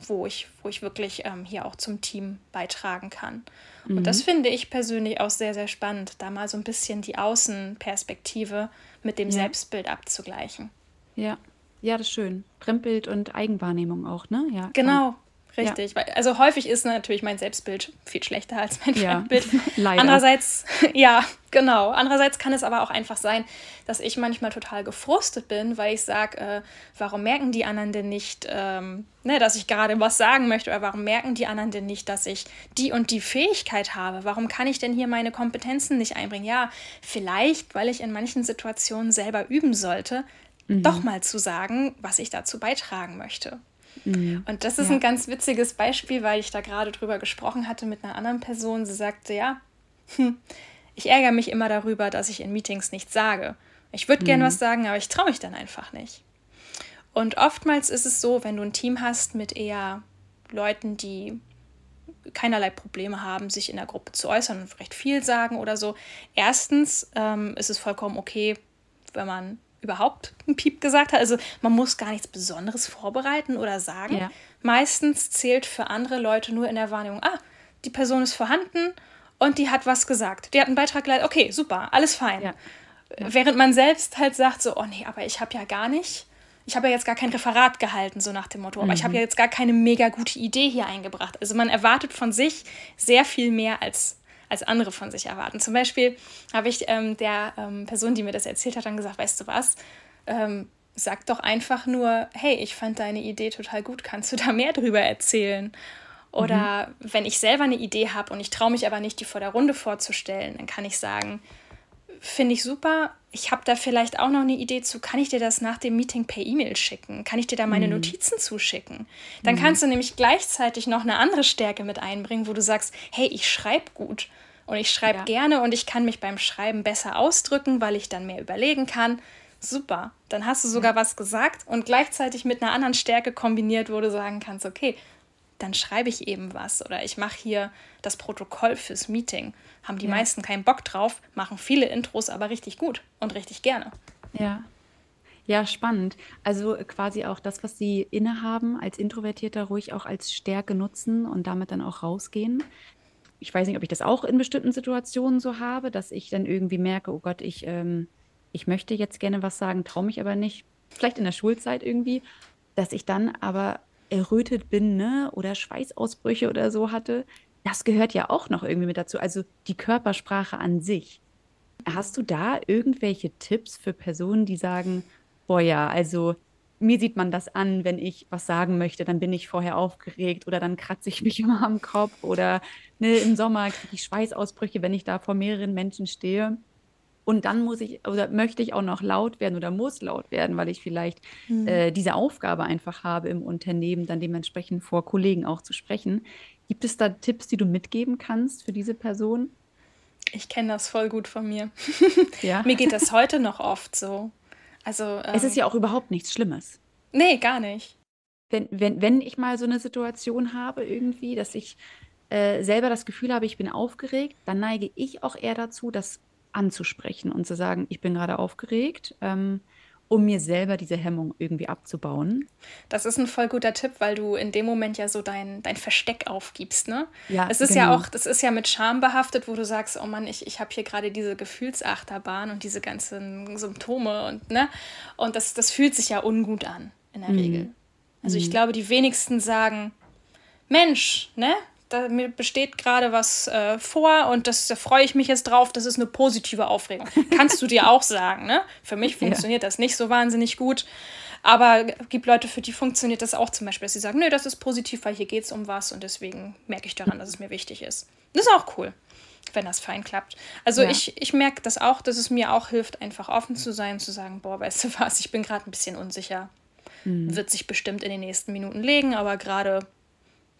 Speaker 2: wo ich, wo ich wirklich ähm, hier auch zum Team beitragen kann? Mhm. Und das finde ich persönlich auch sehr, sehr spannend, da mal so ein bisschen die Außenperspektive mit dem ja. Selbstbild abzugleichen.
Speaker 1: Ja, ja, das ist schön. Fremdbild und Eigenwahrnehmung auch, ne?
Speaker 2: Ja, genau, Richtig. Ja. Also häufig ist natürlich mein Selbstbild viel schlechter als mein ja. Fremdbild. [laughs] Leider. Andererseits, [laughs] ja, genau. Andererseits kann es aber auch einfach sein, dass ich manchmal total gefrustet bin, weil ich sage, äh, warum merken die anderen denn nicht, ähm, ne, dass ich gerade was sagen möchte oder warum merken die anderen denn nicht, dass ich die und die Fähigkeit habe? Warum kann ich denn hier meine Kompetenzen nicht einbringen? Ja, vielleicht, weil ich in manchen Situationen selber üben sollte, mhm. doch mal zu sagen, was ich dazu beitragen möchte. Mhm. Und das ist ja. ein ganz witziges Beispiel, weil ich da gerade drüber gesprochen hatte mit einer anderen Person. Sie sagte, ja, hm, ich ärgere mich immer darüber, dass ich in Meetings nichts sage. Ich würde mhm. gern was sagen, aber ich traue mich dann einfach nicht. Und oftmals ist es so, wenn du ein Team hast mit eher Leuten, die keinerlei Probleme haben, sich in der Gruppe zu äußern und recht viel sagen oder so. Erstens ähm, ist es vollkommen okay, wenn man überhaupt ein Piep gesagt hat. Also man muss gar nichts Besonderes vorbereiten oder sagen. Ja. Meistens zählt für andere Leute nur in der Wahrnehmung, ah, die Person ist vorhanden und die hat was gesagt. Die hat einen Beitrag geleitet, okay, super, alles fein. Ja. Ja. Während man selbst halt sagt so, oh nee, aber ich habe ja gar nicht, ich habe ja jetzt gar kein Referat gehalten, so nach dem Motto, aber mhm. ich habe ja jetzt gar keine mega gute Idee hier eingebracht. Also man erwartet von sich sehr viel mehr als als andere von sich erwarten. Zum Beispiel habe ich ähm, der ähm, Person, die mir das erzählt hat, dann gesagt, weißt du was, ähm, sag doch einfach nur, hey, ich fand deine Idee total gut, kannst du da mehr drüber erzählen? Oder mhm. wenn ich selber eine Idee habe und ich traue mich aber nicht, die vor der Runde vorzustellen, dann kann ich sagen, finde ich super. Ich habe da vielleicht auch noch eine Idee zu. Kann ich dir das nach dem Meeting per E-Mail schicken? Kann ich dir da meine mhm. Notizen zuschicken? Dann mhm. kannst du nämlich gleichzeitig noch eine andere Stärke mit einbringen, wo du sagst, hey, ich schreibe gut und ich schreibe ja. gerne und ich kann mich beim Schreiben besser ausdrücken, weil ich dann mehr überlegen kann. Super, dann hast du sogar was gesagt und gleichzeitig mit einer anderen Stärke kombiniert, wo du sagen kannst, okay, dann schreibe ich eben was oder ich mache hier das Protokoll fürs Meeting. Haben die ja. meisten keinen Bock drauf, machen viele Intros aber richtig gut und richtig gerne.
Speaker 1: Ja. Ja, spannend. Also quasi auch das, was sie innehaben, als Introvertierter ruhig auch als Stärke nutzen und damit dann auch rausgehen. Ich weiß nicht, ob ich das auch in bestimmten Situationen so habe, dass ich dann irgendwie merke, oh Gott, ich, ähm, ich möchte jetzt gerne was sagen, traue mich aber nicht. Vielleicht in der Schulzeit irgendwie, dass ich dann aber errötet bin, ne, oder Schweißausbrüche oder so hatte, das gehört ja auch noch irgendwie mit dazu. Also die Körpersprache an sich. Hast du da irgendwelche Tipps für Personen, die sagen, boah ja, also mir sieht man das an, wenn ich was sagen möchte, dann bin ich vorher aufgeregt oder dann kratze ich [laughs] mich immer am Kopf oder ne, im Sommer kriege ich Schweißausbrüche, wenn ich da vor mehreren Menschen stehe. Und dann muss ich oder möchte ich auch noch laut werden oder muss laut werden, weil ich vielleicht mhm. äh, diese Aufgabe einfach habe im Unternehmen, dann dementsprechend vor Kollegen auch zu sprechen. Gibt es da Tipps, die du mitgeben kannst für diese Person?
Speaker 2: Ich kenne das voll gut von mir. [laughs] Ja? mir geht das heute noch oft so. Also,
Speaker 1: ähm, es ist ja ähm, auch überhaupt nichts Schlimmes.
Speaker 2: Nee, gar nicht.
Speaker 1: Wenn, wenn, wenn ich mal so eine Situation habe, irgendwie, dass ich äh, selber das Gefühl habe, ich bin aufgeregt, dann neige ich auch eher dazu, das anzusprechen und zu sagen, ich bin gerade aufgeregt. Ähm, um mir selber diese Hemmung irgendwie abzubauen.
Speaker 2: Das ist ein voll guter Tipp, weil du in dem Moment ja so dein, dein Versteck aufgibst, ne? Ja. Es ist genau. ja auch, das ist ja mit Scham behaftet, wo du sagst, oh Mann, ich, ich habe hier gerade diese Gefühlsachterbahn und diese ganzen Symptome und ne? Und das, das fühlt sich ja ungut an, in der mhm. Regel. Also mhm. ich glaube, die wenigsten sagen, Mensch, ne? Da mir besteht gerade was äh, vor und das, da freue ich mich jetzt drauf, das ist eine positive Aufregung. [laughs] Kannst du dir auch sagen, ne? Für mich funktioniert ja. das nicht so wahnsinnig gut. Aber es gibt Leute, für die funktioniert das auch zum Beispiel, dass sie sagen, nee, das ist positiv, weil hier geht es um was und deswegen merke ich daran, dass es mir wichtig ist. Das ist auch cool, wenn das fein klappt. Also ja. ich, ich merke das auch, dass es mir auch hilft, einfach offen zu sein, zu sagen, boah, weißt du was, ich bin gerade ein bisschen unsicher. Mhm. Wird sich bestimmt in den nächsten Minuten legen, aber gerade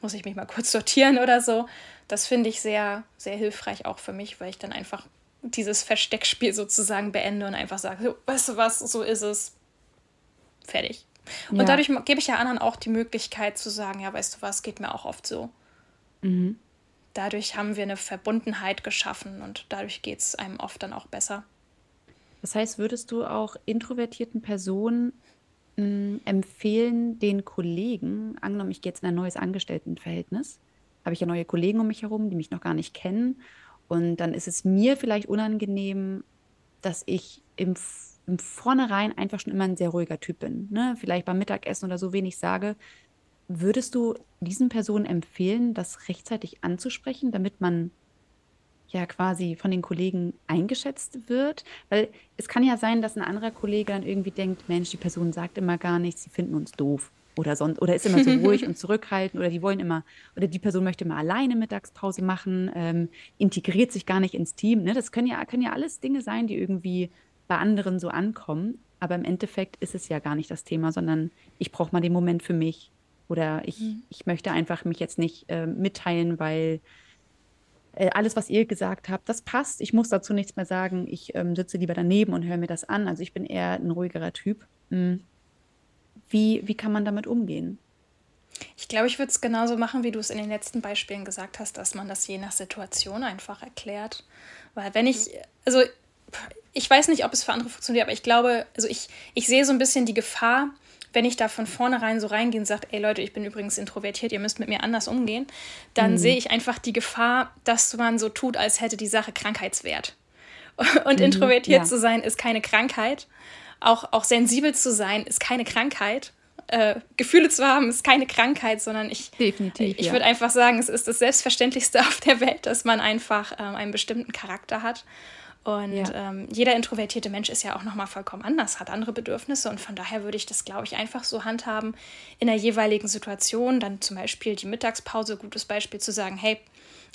Speaker 2: muss ich mich mal kurz sortieren oder so. Das finde ich sehr, sehr hilfreich auch für mich, weil ich dann einfach dieses Versteckspiel sozusagen beende und einfach sage, weißt du was, so ist es. Fertig. Und ja. dadurch gebe ich ja anderen auch die Möglichkeit zu sagen, ja, weißt du was, geht mir auch oft so. Mhm. Dadurch haben wir eine Verbundenheit geschaffen und dadurch geht es einem oft dann auch besser.
Speaker 1: Das heißt, würdest du auch introvertierten Personen empfehlen den Kollegen, angenommen, ich gehe jetzt in ein neues Angestelltenverhältnis, habe ich ja neue Kollegen um mich herum, die mich noch gar nicht kennen. Und dann ist es mir vielleicht unangenehm, dass ich im, im Vornherein einfach schon immer ein sehr ruhiger Typ bin. Ne? Vielleicht beim Mittagessen oder so wenig sage. Würdest du diesen Personen empfehlen, das rechtzeitig anzusprechen, damit man ja quasi von den Kollegen eingeschätzt wird. Weil es kann ja sein, dass ein anderer Kollege dann irgendwie denkt, Mensch, die Person sagt immer gar nichts, sie finden uns doof. Oder, sonst, oder ist immer so [laughs] ruhig und zurückhaltend oder die wollen immer, oder die Person möchte immer alleine Mittagspause machen, ähm, integriert sich gar nicht ins Team. Ne? Das können ja, können ja alles Dinge sein, die irgendwie bei anderen so ankommen. Aber im Endeffekt ist es ja gar nicht das Thema, sondern ich brauche mal den Moment für mich. Oder ich, mhm. ich möchte einfach mich jetzt nicht äh, mitteilen, weil alles, was ihr gesagt habt, das passt. Ich muss dazu nichts mehr sagen. Ich ähm, sitze lieber daneben und höre mir das an. Also ich bin eher ein ruhigerer Typ. Mhm. Wie, wie kann man damit umgehen?
Speaker 2: Ich glaube, ich würde es genauso machen, wie du es in den letzten Beispielen gesagt hast, dass man das je nach Situation einfach erklärt. Weil wenn ich, also ich weiß nicht, ob es für andere funktioniert, aber ich glaube, also ich, ich sehe so ein bisschen die Gefahr, wenn ich da von vornherein so reingehe und sage, ey Leute, ich bin übrigens introvertiert, ihr müsst mit mir anders umgehen, dann mhm. sehe ich einfach die Gefahr, dass man so tut, als hätte die Sache Krankheitswert. [laughs] Und mhm, introvertiert ja. zu sein ist keine Krankheit. Auch, auch sensibel zu sein ist keine Krankheit. Äh, Gefühle zu haben ist keine Krankheit, sondern ich, Definitiv, ich ja. würde einfach sagen, es ist das Selbstverständlichste [laughs] auf der Welt, dass man einfach ähm, einen bestimmten Charakter hat und ja. ähm, jeder introvertierte Mensch ist ja auch nochmal vollkommen anders, hat andere Bedürfnisse und von daher würde ich das, glaube ich, einfach so handhaben in der jeweiligen Situation. Dann zum Beispiel die Mittagspause, gutes Beispiel zu sagen, hey,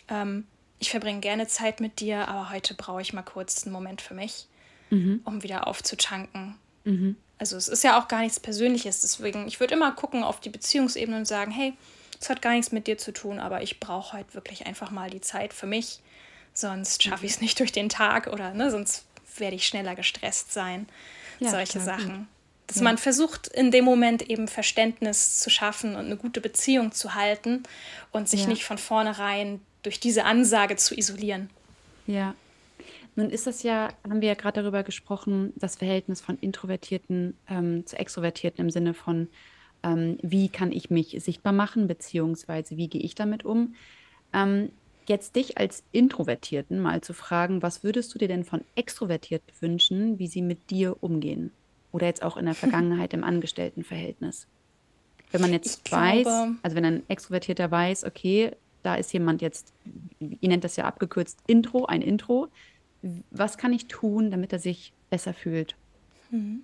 Speaker 2: ähm, ich verbringe gerne Zeit mit dir, aber heute brauche ich mal kurz einen Moment für mich, mhm. um wieder aufzutanken. Mhm. Also es ist ja auch gar nichts Persönliches, deswegen, ich würde immer gucken auf die Beziehungsebene und sagen, hey, es hat gar nichts mit dir zu tun, aber ich brauche heute wirklich einfach mal die Zeit für mich sonst schaffe ich es nicht durch den Tag oder ne, sonst werde ich schneller gestresst sein. Ja, Solche klar, Sachen. Dass ja. man versucht, in dem Moment eben Verständnis zu schaffen und eine gute Beziehung zu halten und sich ja. nicht von vornherein durch diese Ansage zu isolieren.
Speaker 1: Ja. Nun ist das ja, haben wir ja gerade darüber gesprochen, das Verhältnis von Introvertierten ähm, zu Extrovertierten im Sinne von, ähm, wie kann ich mich sichtbar machen, beziehungsweise wie gehe ich damit um. Ähm, jetzt dich als Introvertierten mal zu fragen, was würdest du dir denn von Extrovertierten wünschen, wie sie mit dir umgehen? Oder jetzt auch in der [laughs] Vergangenheit im Angestelltenverhältnis? Wenn man jetzt ich weiß, glaube, also wenn ein Extrovertierter weiß, okay, da ist jemand jetzt, ihr nennt das ja abgekürzt Intro, ein Intro, was kann ich tun, damit er sich besser fühlt?
Speaker 2: Mhm.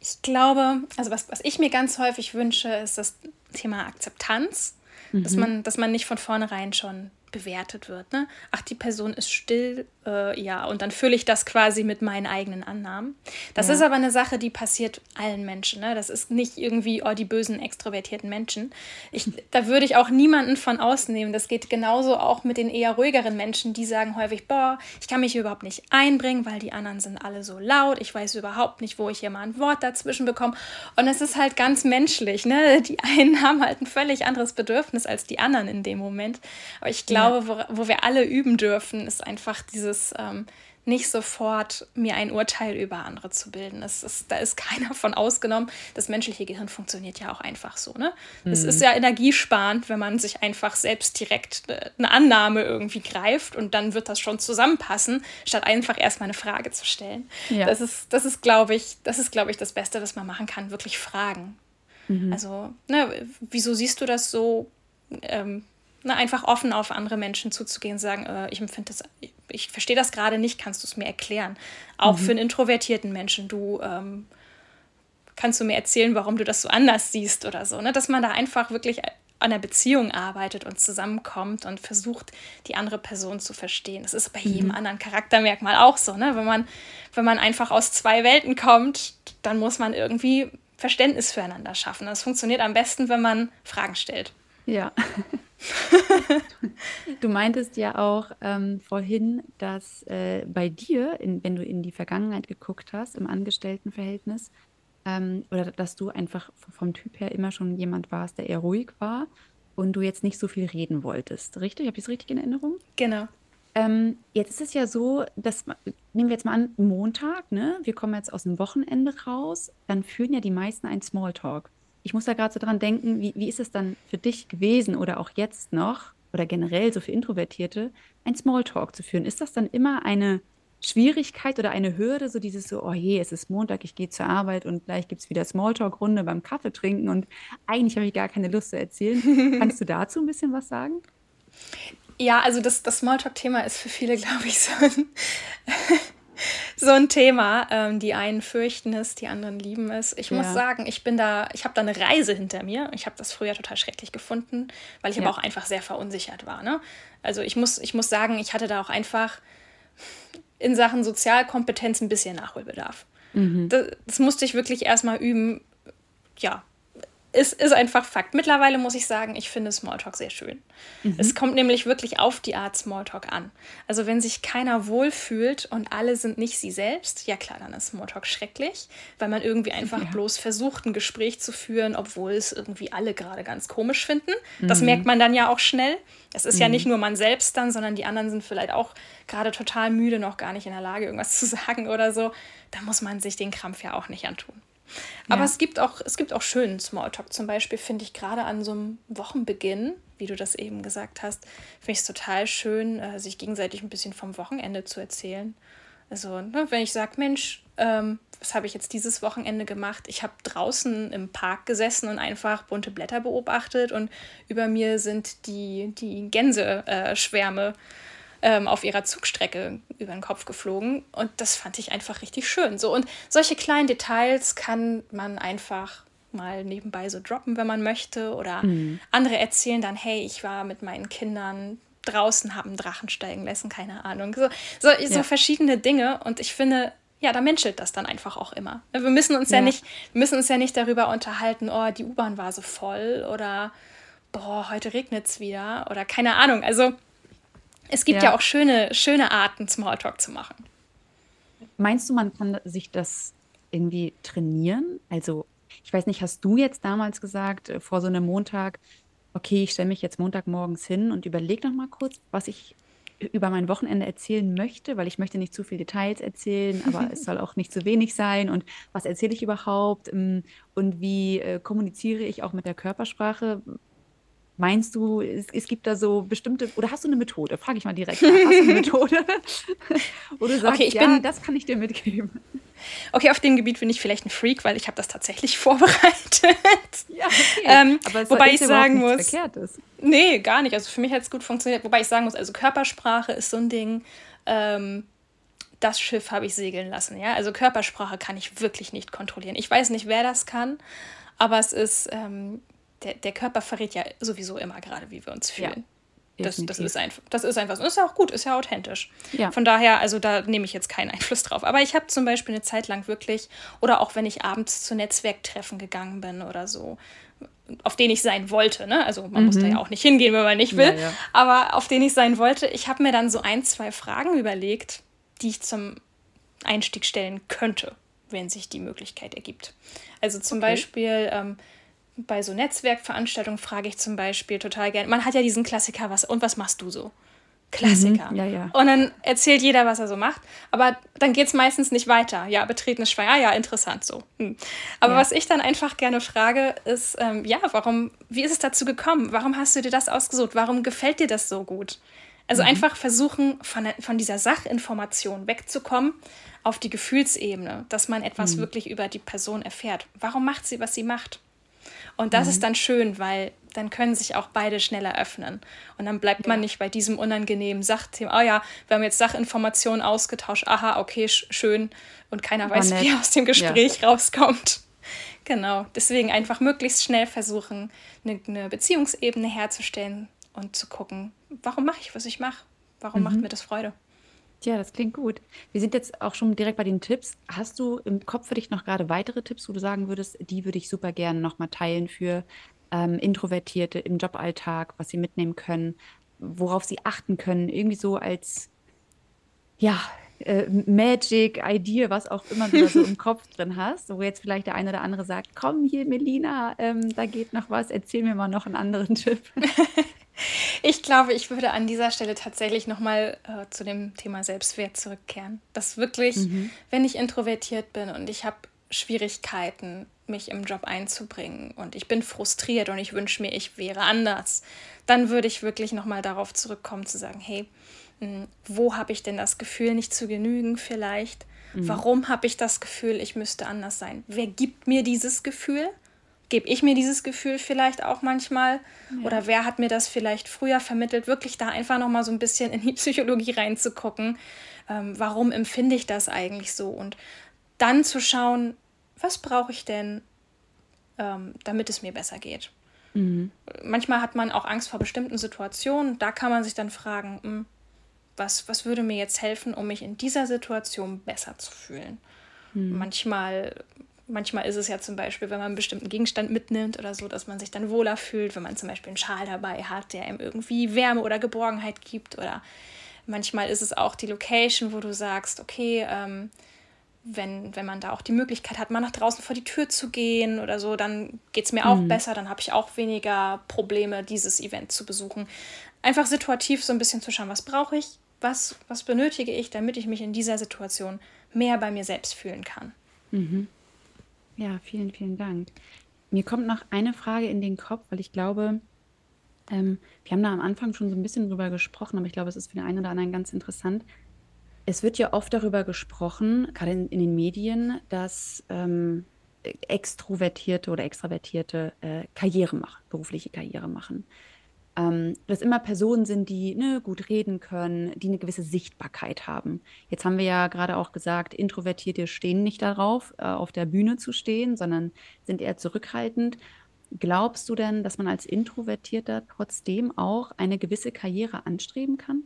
Speaker 2: Ich glaube, also was, was ich mir ganz häufig wünsche, ist das Thema Akzeptanz, mhm. dass, man, dass man nicht von vornherein schon bewertet wird. Ne? Ach, die Person ist still, äh, ja, und dann fülle ich das quasi mit meinen eigenen Annahmen. Das ja. ist aber eine Sache, die passiert allen Menschen. Ne? Das ist nicht irgendwie, oh, die bösen, extrovertierten Menschen. Ich, da würde ich auch niemanden von ausnehmen. Das geht genauso auch mit den eher ruhigeren Menschen, die sagen häufig, boah, ich kann mich überhaupt nicht einbringen, weil die anderen sind alle so laut. Ich weiß überhaupt nicht, wo ich hier mal ein Wort dazwischen bekomme. Und es ist halt ganz menschlich. Ne? Die einen [laughs] haben halt ein völlig anderes Bedürfnis als die anderen in dem Moment. Aber ich glaube, ja. wo, wo wir alle üben dürfen, ist einfach dieses ähm, nicht sofort mir ein Urteil über andere zu bilden. Das ist, da ist [laughs] keiner von ausgenommen. Das menschliche Gehirn funktioniert ja auch einfach so. Ne? Mhm. Es ist ja energiesparend, wenn man sich einfach selbst direkt äh, eine Annahme irgendwie greift und dann wird das schon zusammenpassen, statt einfach erstmal eine Frage zu stellen. Ja. Das ist, das ist glaube ich, das ist, glaube ich, das Beste, was man machen kann, wirklich fragen. Mhm. Also, ne, wieso siehst du das so? Ähm, ne, einfach offen auf andere Menschen zuzugehen, sagen, äh, ich empfinde das, ich, verstehe das gerade nicht, kannst du es mir erklären? Auch mhm. für einen introvertierten Menschen, du ähm, kannst du mir erzählen, warum du das so anders siehst oder so, ne? Dass man da einfach wirklich an der Beziehung arbeitet und zusammenkommt und versucht, die andere Person zu verstehen. Das ist bei mhm. jedem anderen Charaktermerkmal auch so, ne? Wenn man, wenn man einfach aus zwei Welten kommt, dann muss man irgendwie Verständnis füreinander schaffen. Das funktioniert am besten, wenn man Fragen stellt.
Speaker 1: Ja. du meintest ja auch ähm, vorhin, dass äh, bei dir, in, wenn du in die Vergangenheit geguckt hast, im Angestelltenverhältnis, ähm, oder dass du einfach vom Typ her immer schon jemand warst, der eher ruhig war und du jetzt nicht so viel reden wolltest. Richtig? Habe ich es richtig in Erinnerung?
Speaker 2: Genau.
Speaker 1: Ähm, jetzt ist es ja so, dass, nehmen wir jetzt mal an, Montag, ne? Wir kommen jetzt aus dem Wochenende raus, dann führen ja die meisten einen Smalltalk ich muss da gerade so dran denken, wie, wie ist es dann für dich gewesen oder auch jetzt noch oder generell so für Introvertierte, ein Smalltalk zu führen? Ist das dann immer eine Schwierigkeit oder eine Hürde, so dieses so, oh je, es ist Montag, ich gehe zur Arbeit und gleich gibt es wieder Smalltalk-Runde beim Kaffee trinken und eigentlich habe ich gar keine Lust zu erzählen. [laughs] Kannst du dazu ein bisschen was sagen?
Speaker 2: Ja, also das, das Smalltalk-Thema ist für viele, [laughs] glaube ich, so ein so ein Thema. Ähm, die einen fürchten es, die anderen lieben es. Ich ja. muss sagen, ich bin da, ich habe da eine Reise hinter mir. Ich habe das früher total schrecklich gefunden, weil ich ja. aber auch einfach sehr verunsichert war. Ne? Also ich muss, ich muss sagen, ich hatte da auch einfach in Sachen Sozialkompetenz ein bisschen Nachholbedarf. Mhm. Das, das musste ich wirklich erstmal üben. Ja, es ist einfach Fakt. Mittlerweile muss ich sagen, ich finde Smalltalk sehr schön. Mhm. Es kommt nämlich wirklich auf die Art Smalltalk an. Also wenn sich keiner wohlfühlt und alle sind nicht sie selbst, ja klar, dann ist Smalltalk schrecklich, weil man irgendwie einfach ja. bloß versucht, ein Gespräch zu führen, obwohl es irgendwie alle gerade ganz komisch finden. Mhm. Das merkt man dann ja auch schnell. Es ist mhm. ja nicht nur man selbst dann, sondern die anderen sind vielleicht auch gerade total müde, noch gar nicht in der Lage, irgendwas zu [laughs] sagen oder so. Da muss man sich den Krampf ja auch nicht antun. Aber ja. es gibt auch, es gibt auch schönen Smalltalk. Zum Beispiel finde ich gerade an so einem Wochenbeginn, wie du das eben gesagt hast, finde ich es total schön, äh, sich gegenseitig ein bisschen vom Wochenende zu erzählen. Also, ne, wenn ich sage, Mensch, ähm, was habe ich jetzt dieses Wochenende gemacht? Ich habe draußen im Park gesessen und einfach bunte Blätter beobachtet und über mir sind die, die Gänseschwärme äh, ähm, auf ihrer Zugstrecke über den Kopf geflogen. Und das fand ich einfach richtig schön. So, und solche kleinen Details kann man einfach mal nebenbei so droppen, wenn man möchte. Oder mhm. andere erzählen dann, hey, ich war mit meinen Kindern draußen, haben Drachen steigen lassen, keine Ahnung. So, so, so ja. verschiedene Dinge. Und ich finde, ja, da menschelt das dann einfach auch immer. Wir müssen uns ja, ja nicht, müssen uns ja nicht darüber unterhalten, oh, die U-Bahn war so voll oder boah, heute regnet es wieder oder keine Ahnung. Also es gibt ja, ja auch schöne, schöne Arten, Smalltalk zu machen.
Speaker 1: Meinst du, man kann sich das irgendwie trainieren? Also, ich weiß nicht, hast du jetzt damals gesagt, äh, vor so einem Montag, okay, ich stelle mich jetzt Montagmorgens hin und überlege noch mal kurz, was ich über mein Wochenende erzählen möchte, weil ich möchte nicht zu viele Details erzählen, aber [laughs] es soll auch nicht zu wenig sein. Und was erzähle ich überhaupt? Ähm, und wie äh, kommuniziere ich auch mit der Körpersprache? Meinst du, es, es, gibt da so bestimmte, oder hast du eine Methode? Frage ich mal direkt. Hast du eine Methode? [laughs] du sagst, okay, ich ja, bin, das kann ich dir mitgeben.
Speaker 2: Okay, auf dem Gebiet bin ich vielleicht ein Freak, weil ich habe das tatsächlich [laughs] vorbereitet. Ja, okay. Ähm, Aber es wobei ich sagen muss, Verkehrtes. nee, gar nicht. Also für mich hat es gut funktioniert. Wobei ich sagen muss, also Körpersprache ist so ein Ding. Ähm, das Schiff habe ich segeln lassen. Ja? Also Körpersprache kann ich wirklich nicht kontrollieren. Ich weiß nicht, wer das kann, aber es ist, ähm, der, der Körper verrät ja sowieso immer gerade, wie wir uns fühlen. Ja. Das, das, ist einfach, das ist einfach so. ist ja auch gut, ist ja authentisch. Ja. Von daher, also da nehme ich jetzt keinen Einfluss drauf. Aber ich habe zum Beispiel eine Zeit lang wirklich, oder auch wenn ich abends zu Netzwerktreffen gegangen bin oder so, auf den ich sein wollte. Ne? Also man mhm. muss da ja auch nicht hingehen, wenn man nicht will. Ja, ja. Aber auf den ich sein wollte, ich habe mir dann so ein, zwei Fragen überlegt, die ich zum Einstieg stellen könnte, wenn sich die Möglichkeit ergibt. Also zum okay. Beispiel ähm, bei so Netzwerkveranstaltungen frage ich zum Beispiel total gerne, man hat ja diesen Klassiker, was und was machst du so? Klassiker. Mhm, ja, ja. Und dann erzählt jeder, was er so macht. Aber dann geht es meistens nicht weiter. Ja, betretenes Schwein, ah, ja, interessant so. Hm. Aber ja. was ich dann einfach gerne frage, ist, ähm, ja, warum, wie ist es dazu gekommen? Warum hast du dir das ausgesucht? Warum gefällt dir das so gut? Also mhm. einfach versuchen, von, von dieser Sachinformation wegzukommen auf die Gefühlsebene, dass man etwas mhm. wirklich über die Person erfährt. Warum macht sie, was sie macht? Und das mhm. ist dann schön, weil dann können sich auch beide schneller öffnen. Und dann bleibt man nicht bei diesem unangenehmen Sachthema. Oh ja, wir haben jetzt Sachinformationen ausgetauscht. Aha, okay, schön. Und keiner War weiß, nett. wie aus dem Gespräch ja. rauskommt. [laughs] Genau. Deswegen einfach möglichst schnell versuchen, eine, eine Beziehungsebene herzustellen und zu gucken, warum mache ich, was ich mache? Warum mhm. macht mir das Freude?
Speaker 1: Ja, das klingt gut. Wir sind jetzt auch schon direkt bei den Tipps. Hast du im Kopf für dich noch gerade weitere Tipps, wo du sagen würdest, die würde ich super gerne nochmal teilen für ähm, Introvertierte im Joballtag, was sie mitnehmen können, worauf sie achten können, irgendwie so als ja, äh, Magic Idea, was auch immer du da so im [laughs] Kopf drin hast, wo jetzt vielleicht der eine oder andere sagt, komm hier, Melina, ähm, da geht noch was, erzähl mir mal noch einen anderen Tipp. [laughs]
Speaker 2: Ich glaube, ich würde an dieser Stelle tatsächlich nochmal äh, zu dem Thema Selbstwert zurückkehren. Dass wirklich, mhm. wenn ich introvertiert bin und ich habe Schwierigkeiten, mich im Job einzubringen und ich bin frustriert und ich wünsche mir, ich wäre anders, dann würde ich wirklich nochmal darauf zurückkommen zu sagen, hey, mh, hm, wo habe ich denn das Gefühl, nicht zu genügen vielleicht? Mhm. Warum habe ich das Gefühl, ich müsste anders sein? Wer gibt mir dieses Gefühl? Gebe ich mir dieses Gefühl vielleicht auch manchmal? Ja. Oder wer hat mir das vielleicht früher vermittelt? Wirklich da einfach nochmal so ein bisschen in die [laughs] Psychologie reinzugucken. Ähm, warum empfinde ich das eigentlich so? Und dann zu schauen, was brauche ich denn, ähm, damit es mir besser geht? Mhm. Manchmal hat man auch Angst vor bestimmten Situationen. Da kann man sich dann fragen, mh, hm, was, was würde mir jetzt helfen, um mich in dieser Situation besser zu fühlen? Mhm. Manchmal manchmal ist es ja zum Beispiel, wenn man einen bestimmten Gegenstand mitnimmt oder so, dass man sich dann wohler fühlt, wenn man zum Beispiel einen Schal dabei hat, der einem irgendwie Wärme oder Geborgenheit gibt. Oder manchmal ist es auch die Location, wo du sagst, okay, ähm, wenn, wenn man da auch die Möglichkeit hat, mal nach draußen vor die Tür zu gehen oder so, dann geht es mir auch mhm. besser, dann habe ich auch weniger Probleme, dieses Event zu besuchen. Einfach situativ so ein bisschen zu schauen, was brauche ich, was, was benötige ich, damit ich mich in dieser Situation mehr bei mir selbst fühlen kann.
Speaker 1: Mhm. Ja, vielen, vielen Dank. Mir kommt noch eine Frage in den Kopf, weil ich glaube, ähm, wir haben da am Anfang schon so ein bisschen drüber gesprochen, aber ich glaube, es ist für den einen oder anderen ganz interessant. Es wird ja oft darüber gesprochen, gerade in, in den Medien, dass ähm, Extrovertierte oder Extravertierte äh, Karriere machen, berufliche Karriere machen ähm, dass immer Personen sind, die ne, gut reden können, die eine gewisse Sichtbarkeit haben. Jetzt haben wir ja gerade auch gesagt, Introvertierte stehen nicht darauf, äh, auf der Bühne zu stehen, sondern sind eher zurückhaltend. Glaubst du denn, dass man als Introvertierter trotzdem auch eine gewisse Karriere anstreben kann?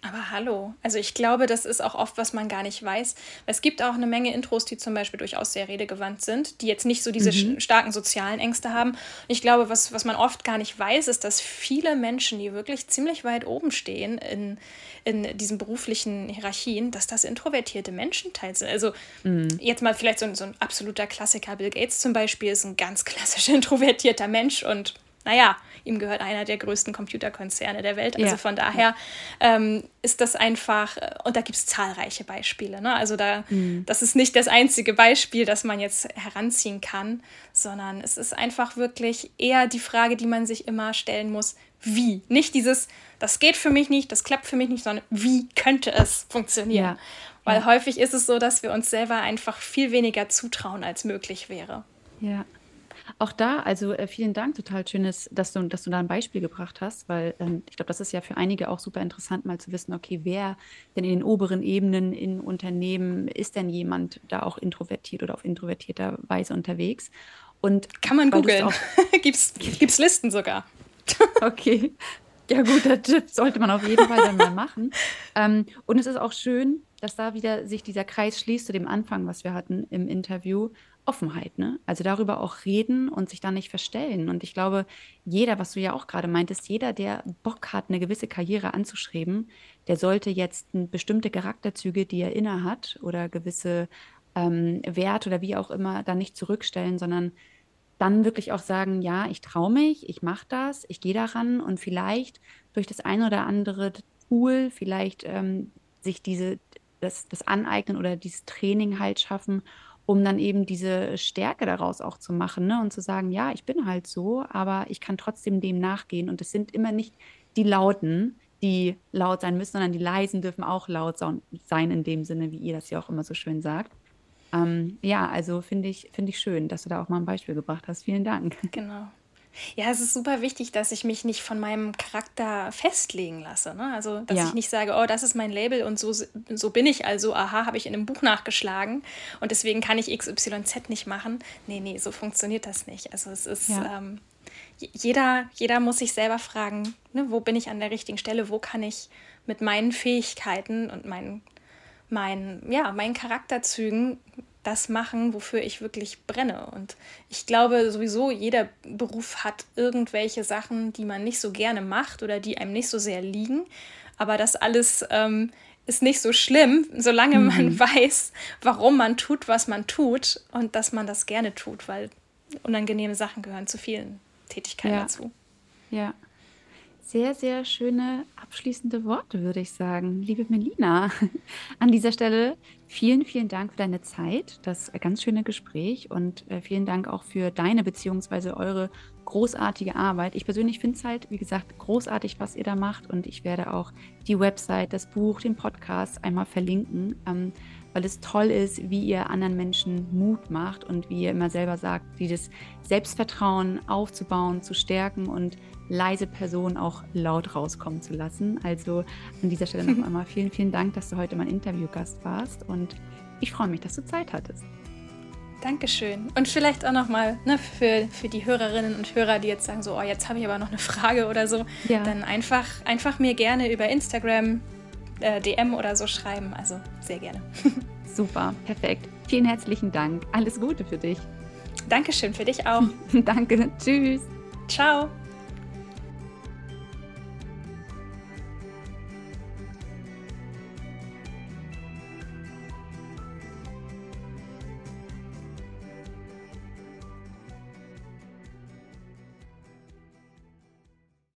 Speaker 2: Aber hallo, also ich glaube, das ist auch oft, was man gar nicht weiß. Es gibt auch eine Menge Intros, die zum Beispiel durchaus sehr redegewandt sind, die jetzt nicht so diese mhm. starken sozialen Ängste haben. Ich glaube, was, was man oft gar nicht weiß, ist, dass viele Menschen, die wirklich ziemlich weit oben stehen in, in diesen beruflichen Hierarchien, dass das introvertierte Menschen teils sind. Also mhm. jetzt mal vielleicht so ein, so ein absoluter Klassiker. Bill Gates zum Beispiel ist ein ganz klassisch [laughs] introvertierter Mensch und naja, ihm gehört einer der größten Computerkonzerne der Welt. Also ja. von daher ähm, ist das einfach, äh, und da gibt es zahlreiche Beispiele. Ne? Also da, mhm. das ist nicht das einzige Beispiel, das man jetzt heranziehen kann, sondern es ist einfach wirklich eher die Frage, die man sich immer stellen muss, wie? Nicht dieses, das geht für mich nicht, das klappt für mich nicht, sondern wie könnte es funktionieren? Ja. Weil ja. häufig ist es so, dass wir uns selber einfach viel weniger zutrauen, als möglich wäre.
Speaker 1: Ja. Auch da, also äh, vielen Dank, total schönes, dass du, dass du da ein Beispiel gebracht hast, weil ähm, ich glaube, das ist ja für einige auch super interessant, mal zu wissen, okay, wer denn in den oberen Ebenen in Unternehmen ist denn jemand da auch introvertiert oder auf introvertierter Weise unterwegs?
Speaker 2: Und kann man googeln. [laughs] gibt's, gibt's Listen sogar. [laughs]
Speaker 1: okay. Ja, guter Tipp sollte man auf jeden Fall dann mal machen. Ähm, und es ist auch schön, dass da wieder sich dieser Kreis schließt zu dem Anfang, was wir hatten im Interview. Offenheit, ne? Also darüber auch reden und sich da nicht verstellen. Und ich glaube, jeder, was du ja auch gerade meintest, jeder, der Bock hat, eine gewisse Karriere anzuschreiben, der sollte jetzt bestimmte Charakterzüge, die er inne hat oder gewisse ähm, Werte oder wie auch immer, da nicht zurückstellen, sondern dann wirklich auch sagen, ja, ich traue mich, ich mache das, ich gehe daran und vielleicht durch das eine oder andere Tool, vielleicht ähm, sich diese, das, das Aneignen oder dieses Training halt schaffen, um dann eben diese Stärke daraus auch zu machen ne? und zu sagen, ja, ich bin halt so, aber ich kann trotzdem dem nachgehen. Und es sind immer nicht die Lauten, die laut sein müssen, sondern die leisen dürfen auch laut sein in dem Sinne, wie ihr das ja auch immer so schön sagt. Ähm, ja, also finde ich, find ich schön, dass du da auch mal ein Beispiel gebracht hast. Vielen Dank.
Speaker 2: Genau. Ja, es ist super wichtig, dass ich mich nicht von meinem Charakter festlegen lasse. Ne? Also, dass ja. ich nicht sage, oh, das ist mein Label und so, so bin ich also, aha, habe ich in einem Buch nachgeschlagen und deswegen kann ich XYZ nicht machen. Nee, nee, so funktioniert das nicht. Also, es ist, ja. ähm, jeder, jeder muss sich selber fragen, ne, wo bin ich an der richtigen Stelle, wo kann ich mit meinen Fähigkeiten und meinen, meinen, ja, meinen Charakterzügen das machen, wofür ich wirklich brenne. Und ich glaube sowieso, jeder Beruf hat irgendwelche Sachen, die man nicht so gerne macht oder die einem nicht so sehr liegen. Aber das alles ähm, ist nicht so schlimm, solange mhm. man [laughs] weiß, warum man tut, was man tut und dass man das gerne tut, weil unangenehme Sachen gehören zu vielen Tätigkeiten ja. dazu.
Speaker 1: Ja. Sehr, sehr schöne abschließende Worte, würde ich sagen. Liebe Melina, [laughs] an dieser Stelle vielen, vielen Dank für deine Zeit, das ganz schöne Gespräch und äh, vielen Dank auch für deine bzw. eure großartige Arbeit. Ich persönlich finde es halt, wie gesagt, großartig, was ihr da macht und ich werde auch die Website, das Buch, den Podcast einmal verlinken. Ähm, weil es toll ist, wie ihr anderen Menschen Mut macht und wie ihr immer selber sagt, wie das Selbstvertrauen aufzubauen, zu stärken und leise Personen auch laut rauskommen zu lassen. Also an dieser Stelle noch [laughs] einmal vielen, vielen Dank, dass du heute mein Interviewgast warst und ich freue mich, dass du Zeit hattest.
Speaker 2: Dankeschön. Und vielleicht auch nochmal ne, für, für die Hörerinnen und Hörer, die jetzt sagen, so, oh, jetzt habe ich aber noch eine Frage oder so, ja. dann einfach, einfach mir gerne über Instagram äh, DM oder so schreiben. Also sehr gerne. [laughs]
Speaker 1: Super, perfekt. Vielen herzlichen Dank. Alles Gute für dich.
Speaker 2: Dankeschön, für dich auch. [laughs]
Speaker 1: Danke. Tschüss.
Speaker 2: Ciao.